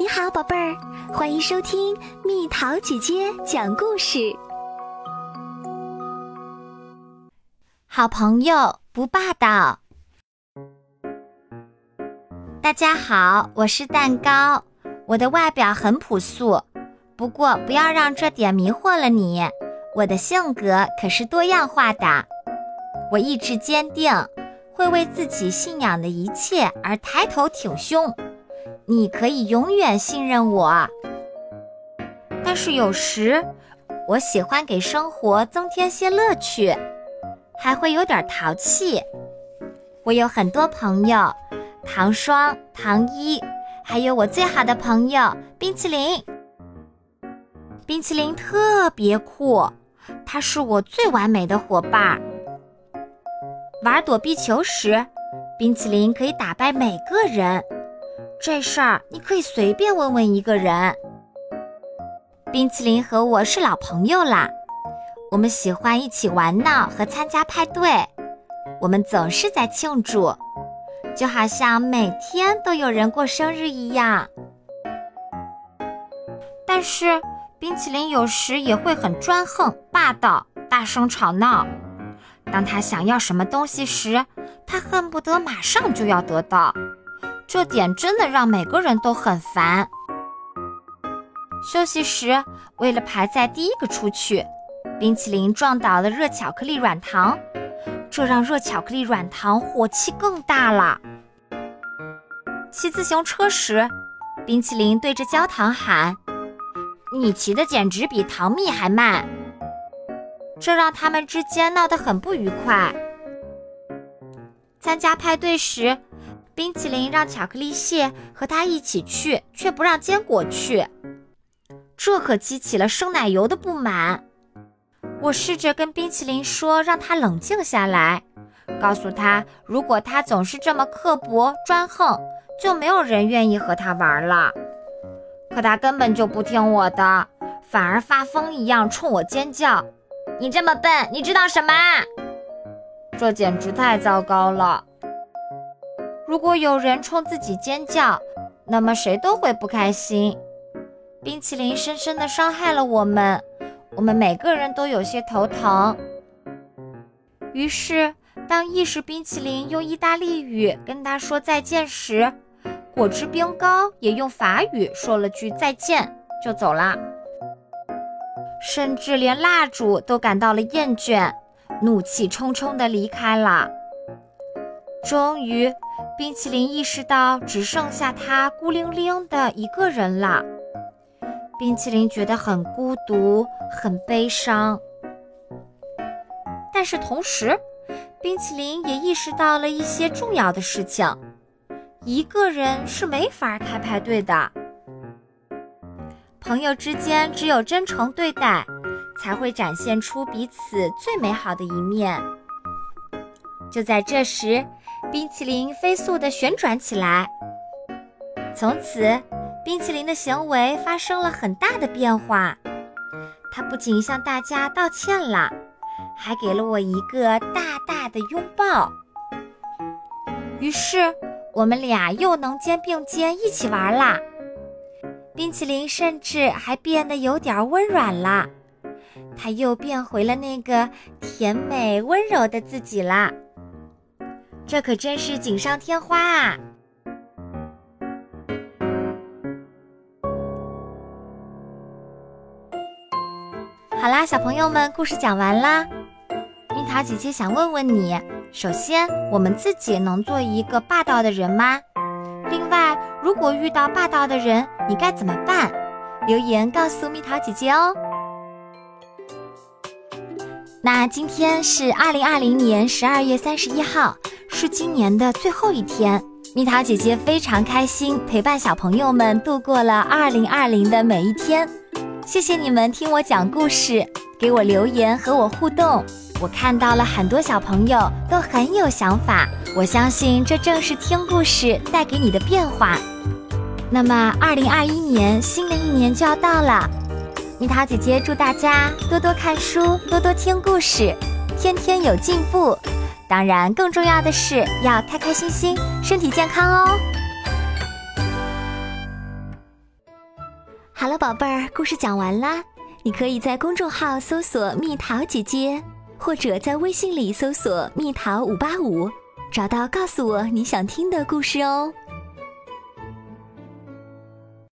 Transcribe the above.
你好，宝贝儿，欢迎收听蜜桃姐姐讲故事。好朋友不霸道。大家好，我是蛋糕。我的外表很朴素，不过不要让这点迷惑了你。我的性格可是多样化的。我意志坚定，会为自己信仰的一切而抬头挺胸。你可以永远信任我，但是有时我喜欢给生活增添些乐趣，还会有点淘气。我有很多朋友，糖霜、糖衣，还有我最好的朋友冰淇淋。冰淇淋特别酷，它是我最完美的伙伴。玩躲避球时，冰淇淋可以打败每个人。这事儿你可以随便问问一个人。冰淇淋和我是老朋友啦，我们喜欢一起玩闹和参加派对，我们总是在庆祝，就好像每天都有人过生日一样。但是冰淇淋有时也会很专横、霸道、大声吵闹。当他想要什么东西时，他恨不得马上就要得到。这点真的让每个人都很烦。休息时，为了排在第一个出去，冰淇淋撞倒了热巧克力软糖，这让热巧克力软糖火气更大了。骑自行车时，冰淇淋对着焦糖喊：“你骑的简直比糖蜜还慢。”这让他们之间闹得很不愉快。参加派对时。冰淇淋让巧克力蟹和他一起去，却不让坚果去，这可激起了生奶油的不满。我试着跟冰淇淋说，让他冷静下来，告诉他，如果他总是这么刻薄专横，就没有人愿意和他玩了。可他根本就不听我的，反而发疯一样冲我尖叫：“你这么笨，你知道什么？”这简直太糟糕了。如果有人冲自己尖叫，那么谁都会不开心。冰淇淋深深地伤害了我们，我们每个人都有些头疼。于是，当意式冰淇淋用意大利语跟他说再见时，果汁冰糕也用法语说了句再见就走了。甚至连蜡烛都感到了厌倦，怒气冲冲地离开了。终于。冰淇淋意识到只剩下他孤零零的一个人了，冰淇淋觉得很孤独、很悲伤。但是同时，冰淇淋也意识到了一些重要的事情：一个人是没法开派对的，朋友之间只有真诚对待，才会展现出彼此最美好的一面。就在这时。冰淇淋飞速地旋转起来，从此，冰淇淋的行为发生了很大的变化。他不仅向大家道歉了，还给了我一个大大的拥抱。于是，我们俩又能肩并肩一起玩啦。冰淇淋甚至还变得有点温软了，他又变回了那个甜美温柔的自己啦。这可真是锦上添花啊！好啦，小朋友们，故事讲完啦。樱桃姐姐想问问你：首先，我们自己能做一个霸道的人吗？另外，如果遇到霸道的人，你该怎么办？留言告诉蜜桃姐姐哦。那今天是二零二零年十二月三十一号。是今年的最后一天，蜜桃姐姐非常开心，陪伴小朋友们度过了二零二零的每一天。谢谢你们听我讲故事，给我留言和我互动。我看到了很多小朋友都很有想法，我相信这正是听故事带给你的变化。那么，二零二一年新的一年就要到了，蜜桃姐姐祝大家多多看书，多多听故事，天天有进步。当然，更重要的是要开开心心，身体健康哦。好了，宝贝儿，故事讲完啦。你可以在公众号搜索“蜜桃姐姐”，或者在微信里搜索“蜜桃五八五”，找到告诉我你想听的故事哦。